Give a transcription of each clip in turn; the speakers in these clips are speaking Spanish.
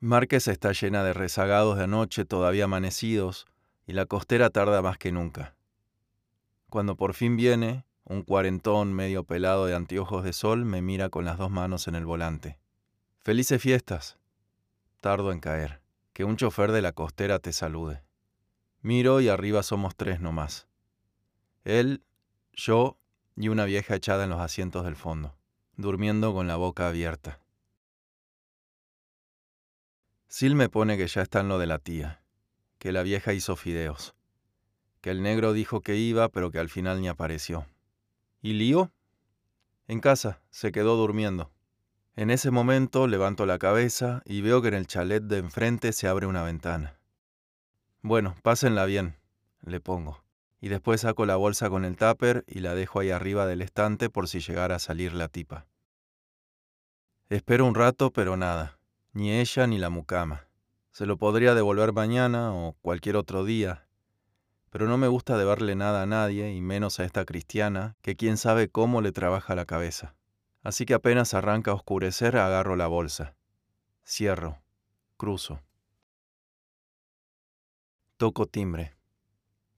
Márquez está llena de rezagados de anoche todavía amanecidos y la costera tarda más que nunca. Cuando por fin viene, un cuarentón medio pelado de anteojos de sol me mira con las dos manos en el volante. Felices fiestas. Tardo en caer. Que un chofer de la costera te salude. Miro y arriba somos tres nomás. Él, yo y una vieja echada en los asientos del fondo, durmiendo con la boca abierta. Sil me pone que ya está en lo de la tía, que la vieja hizo fideos, que el negro dijo que iba, pero que al final ni apareció. ¿Y Lío? En casa, se quedó durmiendo. En ese momento levanto la cabeza y veo que en el chalet de enfrente se abre una ventana. Bueno, pásenla bien, le pongo y después saco la bolsa con el tupper y la dejo ahí arriba del estante por si llegara a salir la tipa. Espero un rato, pero nada, ni ella ni la mucama. Se lo podría devolver mañana o cualquier otro día, pero no me gusta deberle nada a nadie, y menos a esta cristiana, que quién sabe cómo le trabaja la cabeza. Así que apenas arranca a oscurecer, agarro la bolsa. Cierro. Cruzo. Toco timbre.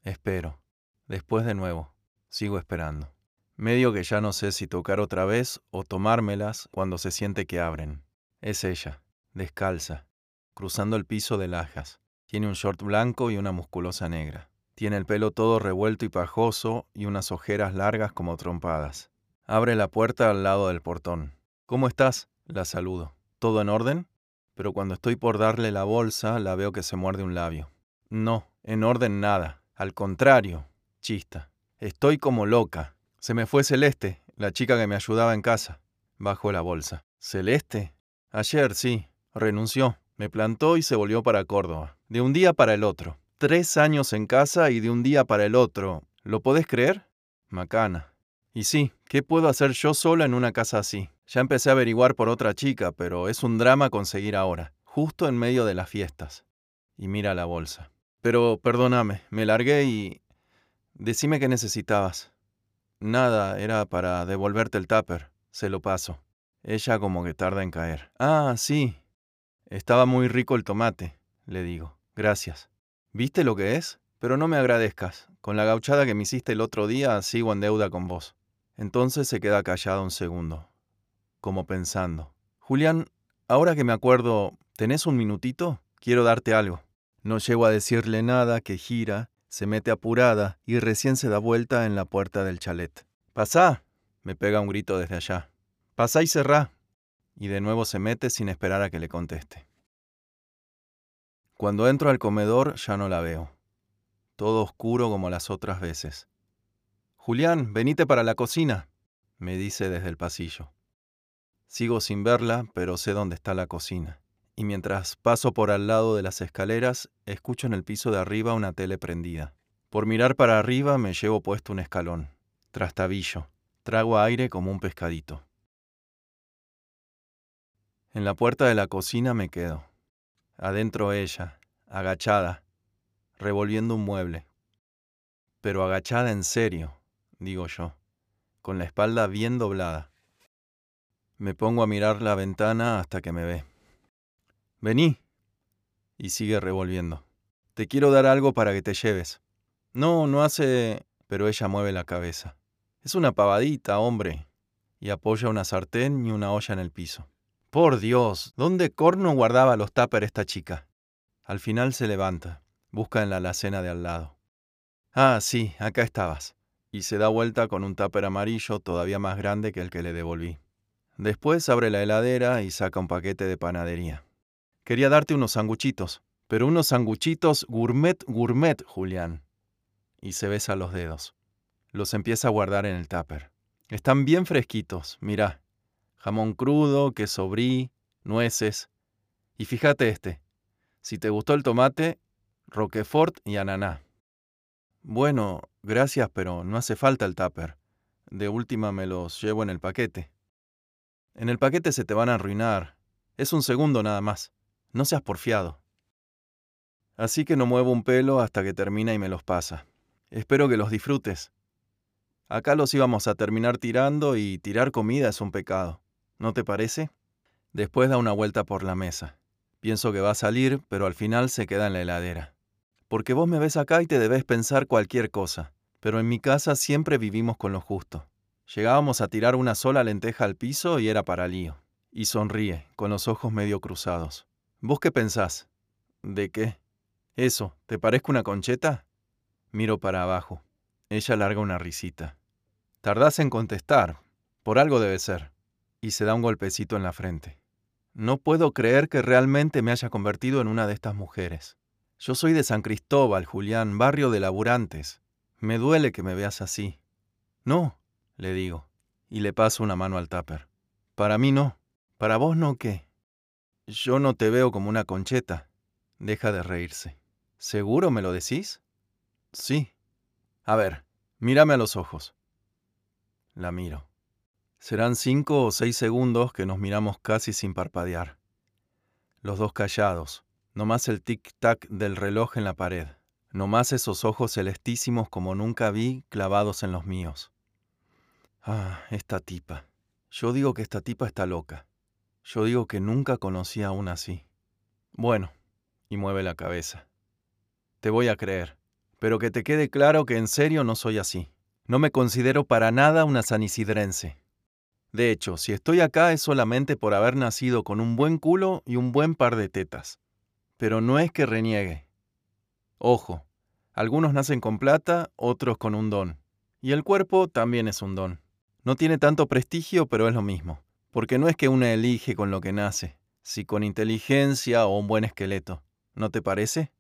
Espero. Después de nuevo, sigo esperando. Medio que ya no sé si tocar otra vez o tomármelas cuando se siente que abren. Es ella, descalza, cruzando el piso de lajas. Tiene un short blanco y una musculosa negra. Tiene el pelo todo revuelto y pajoso y unas ojeras largas como trompadas. Abre la puerta al lado del portón. ¿Cómo estás? La saludo. ¿Todo en orden? Pero cuando estoy por darle la bolsa, la veo que se muerde un labio. No, en orden nada. Al contrario, Chista. Estoy como loca. Se me fue Celeste, la chica que me ayudaba en casa. Bajo la bolsa. ¿Celeste? Ayer, sí. Renunció. Me plantó y se volvió para Córdoba. De un día para el otro. Tres años en casa y de un día para el otro. ¿Lo podés creer? Macana. Y sí, ¿qué puedo hacer yo sola en una casa así? Ya empecé a averiguar por otra chica, pero es un drama conseguir ahora, justo en medio de las fiestas. Y mira la bolsa. Pero perdóname, me largué y Decime qué necesitabas. Nada, era para devolverte el tupper. Se lo paso. Ella como que tarda en caer. Ah, sí. Estaba muy rico el tomate, le digo. Gracias. ¿Viste lo que es? Pero no me agradezcas. Con la gauchada que me hiciste el otro día, sigo en deuda con vos. Entonces se queda callado un segundo, como pensando. Julián, ahora que me acuerdo, ¿tenés un minutito? Quiero darte algo. No llego a decirle nada, que gira, se mete apurada y recién se da vuelta en la puerta del chalet. ¡Pasá! me pega un grito desde allá. ¡Pasá y cerrá! Y de nuevo se mete sin esperar a que le conteste. Cuando entro al comedor ya no la veo. Todo oscuro como las otras veces. Julián, venite para la cocina, me dice desde el pasillo. Sigo sin verla, pero sé dónde está la cocina y mientras paso por al lado de las escaleras, escucho en el piso de arriba una tele prendida. Por mirar para arriba me llevo puesto un escalón. Trastabillo. Trago aire como un pescadito. En la puerta de la cocina me quedo. Adentro ella, agachada, revolviendo un mueble. Pero agachada en serio, digo yo, con la espalda bien doblada. Me pongo a mirar la ventana hasta que me ve. Vení. Y sigue revolviendo. Te quiero dar algo para que te lleves. No, no hace... Pero ella mueve la cabeza. Es una pavadita, hombre. Y apoya una sartén y una olla en el piso. Por Dios, ¿dónde corno guardaba los tuppers esta chica? Al final se levanta, busca en la alacena de al lado. Ah, sí, acá estabas. Y se da vuelta con un tupper amarillo todavía más grande que el que le devolví. Después abre la heladera y saca un paquete de panadería. Quería darte unos sanguchitos, pero unos sanguchitos gourmet gourmet, Julián. Y se besa los dedos. Los empieza a guardar en el tupper. Están bien fresquitos, mirá. Jamón crudo, queso nueces. Y fíjate este. Si te gustó el tomate, roquefort y ananá. Bueno, gracias, pero no hace falta el tupper. De última me los llevo en el paquete. En el paquete se te van a arruinar. Es un segundo nada más. No seas porfiado. Así que no muevo un pelo hasta que termina y me los pasa. Espero que los disfrutes. Acá los íbamos a terminar tirando y tirar comida es un pecado. ¿No te parece? Después da una vuelta por la mesa. Pienso que va a salir, pero al final se queda en la heladera. Porque vos me ves acá y te debes pensar cualquier cosa, pero en mi casa siempre vivimos con lo justo. Llegábamos a tirar una sola lenteja al piso y era para lío. Y sonríe, con los ojos medio cruzados. ¿Vos qué pensás? ¿De qué? Eso, ¿te parezco una concheta? Miro para abajo. Ella larga una risita. Tardás en contestar. Por algo debe ser. Y se da un golpecito en la frente. No puedo creer que realmente me haya convertido en una de estas mujeres. Yo soy de San Cristóbal, Julián, barrio de laburantes. Me duele que me veas así. No, le digo, y le paso una mano al tupper. Para mí no. Para vos no qué. Yo no te veo como una concheta. Deja de reírse. ¿Seguro me lo decís? Sí. A ver, mírame a los ojos. La miro. Serán cinco o seis segundos que nos miramos casi sin parpadear. Los dos callados, no más el tic-tac del reloj en la pared, no más esos ojos celestísimos como nunca vi clavados en los míos. Ah, esta tipa. Yo digo que esta tipa está loca. Yo digo que nunca conocí a una así. Bueno, y mueve la cabeza. Te voy a creer, pero que te quede claro que en serio no soy así. No me considero para nada una sanisidrense. De hecho, si estoy acá es solamente por haber nacido con un buen culo y un buen par de tetas. Pero no es que reniegue. Ojo, algunos nacen con plata, otros con un don. Y el cuerpo también es un don. No tiene tanto prestigio, pero es lo mismo. Porque no es que una elige con lo que nace, si con inteligencia o un buen esqueleto. ¿No te parece?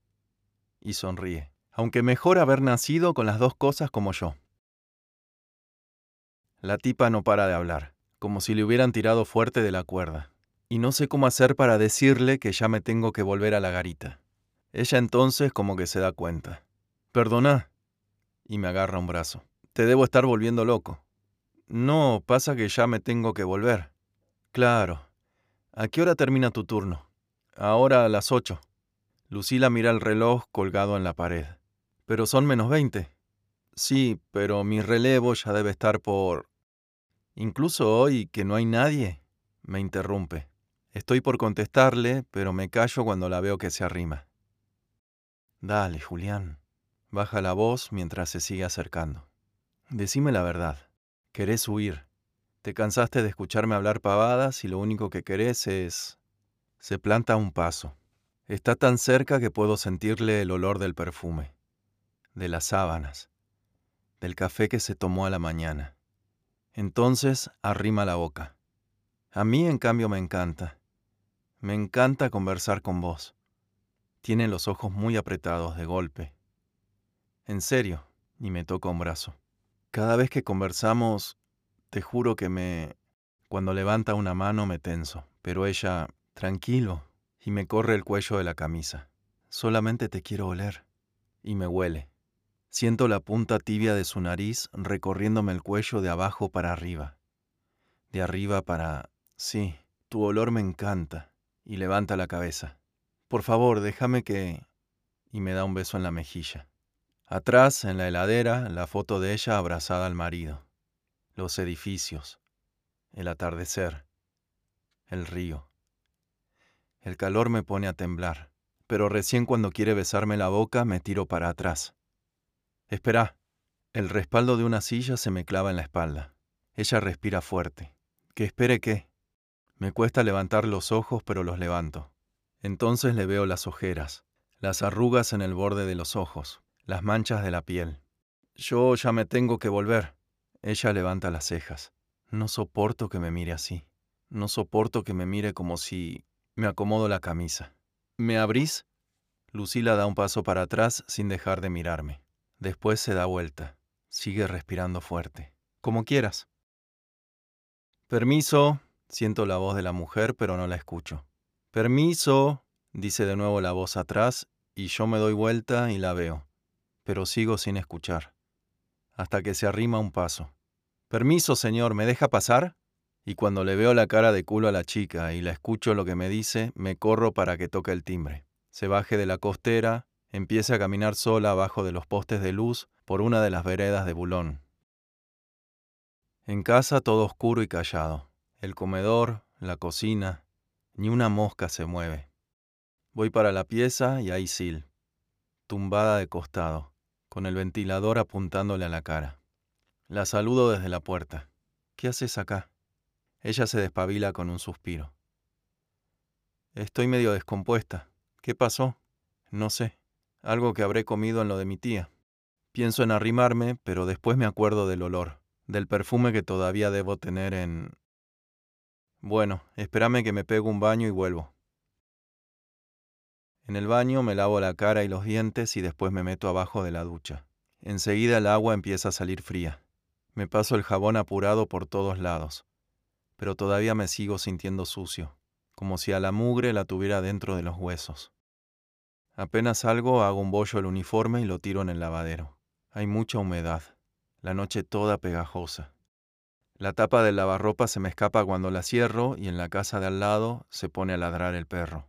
Y sonríe. Aunque mejor haber nacido con las dos cosas como yo. La tipa no para de hablar, como si le hubieran tirado fuerte de la cuerda. Y no sé cómo hacer para decirle que ya me tengo que volver a la garita. Ella entonces como que se da cuenta. Perdona. Y me agarra un brazo. Te debo estar volviendo loco. No, pasa que ya me tengo que volver. Claro. ¿A qué hora termina tu turno? Ahora a las ocho. Lucila mira el reloj colgado en la pared. Pero son menos veinte. Sí, pero mi relevo ya debe estar por... Incluso hoy, que no hay nadie, me interrumpe. Estoy por contestarle, pero me callo cuando la veo que se arrima. Dale, Julián. Baja la voz mientras se sigue acercando. Decime la verdad. Querés huir. Te cansaste de escucharme hablar pavadas y lo único que querés es... Se planta un paso. Está tan cerca que puedo sentirle el olor del perfume, de las sábanas, del café que se tomó a la mañana. Entonces arrima la boca. A mí, en cambio, me encanta. Me encanta conversar con vos. Tiene los ojos muy apretados de golpe. En serio, y me toca un brazo. Cada vez que conversamos, te juro que me... Cuando levanta una mano me tenso, pero ella, tranquilo, y me corre el cuello de la camisa. Solamente te quiero oler. Y me huele. Siento la punta tibia de su nariz recorriéndome el cuello de abajo para arriba. De arriba para... Sí, tu olor me encanta. Y levanta la cabeza. Por favor, déjame que... Y me da un beso en la mejilla. Atrás, en la heladera, la foto de ella abrazada al marido. Los edificios. El atardecer. El río. El calor me pone a temblar, pero recién cuando quiere besarme la boca me tiro para atrás. Espera. El respaldo de una silla se me clava en la espalda. Ella respira fuerte. ¿Que espere qué? Me cuesta levantar los ojos, pero los levanto. Entonces le veo las ojeras, las arrugas en el borde de los ojos, las manchas de la piel. Yo ya me tengo que volver. Ella levanta las cejas. No soporto que me mire así. No soporto que me mire como si... Me acomodo la camisa. ¿Me abrís? Lucila da un paso para atrás sin dejar de mirarme. Después se da vuelta. Sigue respirando fuerte. Como quieras. Permiso. Siento la voz de la mujer, pero no la escucho. Permiso. dice de nuevo la voz atrás, y yo me doy vuelta y la veo pero sigo sin escuchar, hasta que se arrima un paso. Permiso, señor, ¿me deja pasar? Y cuando le veo la cara de culo a la chica y la escucho lo que me dice, me corro para que toque el timbre. Se baje de la costera, empiece a caminar sola abajo de los postes de luz por una de las veredas de Bulón. En casa todo oscuro y callado. El comedor, la cocina, ni una mosca se mueve. Voy para la pieza y hay Sil, tumbada de costado, con el ventilador apuntándole a la cara. La saludo desde la puerta. ¿Qué haces acá? Ella se despabila con un suspiro. Estoy medio descompuesta. ¿Qué pasó? No sé. Algo que habré comido en lo de mi tía. Pienso en arrimarme, pero después me acuerdo del olor, del perfume que todavía debo tener en... Bueno, espérame que me pego un baño y vuelvo. En el baño me lavo la cara y los dientes y después me meto abajo de la ducha. Enseguida el agua empieza a salir fría. Me paso el jabón apurado por todos lados, pero todavía me sigo sintiendo sucio, como si a la mugre la tuviera dentro de los huesos. Apenas salgo, hago un bollo el uniforme y lo tiro en el lavadero. Hay mucha humedad, la noche toda pegajosa. La tapa del lavarropa se me escapa cuando la cierro y en la casa de al lado se pone a ladrar el perro.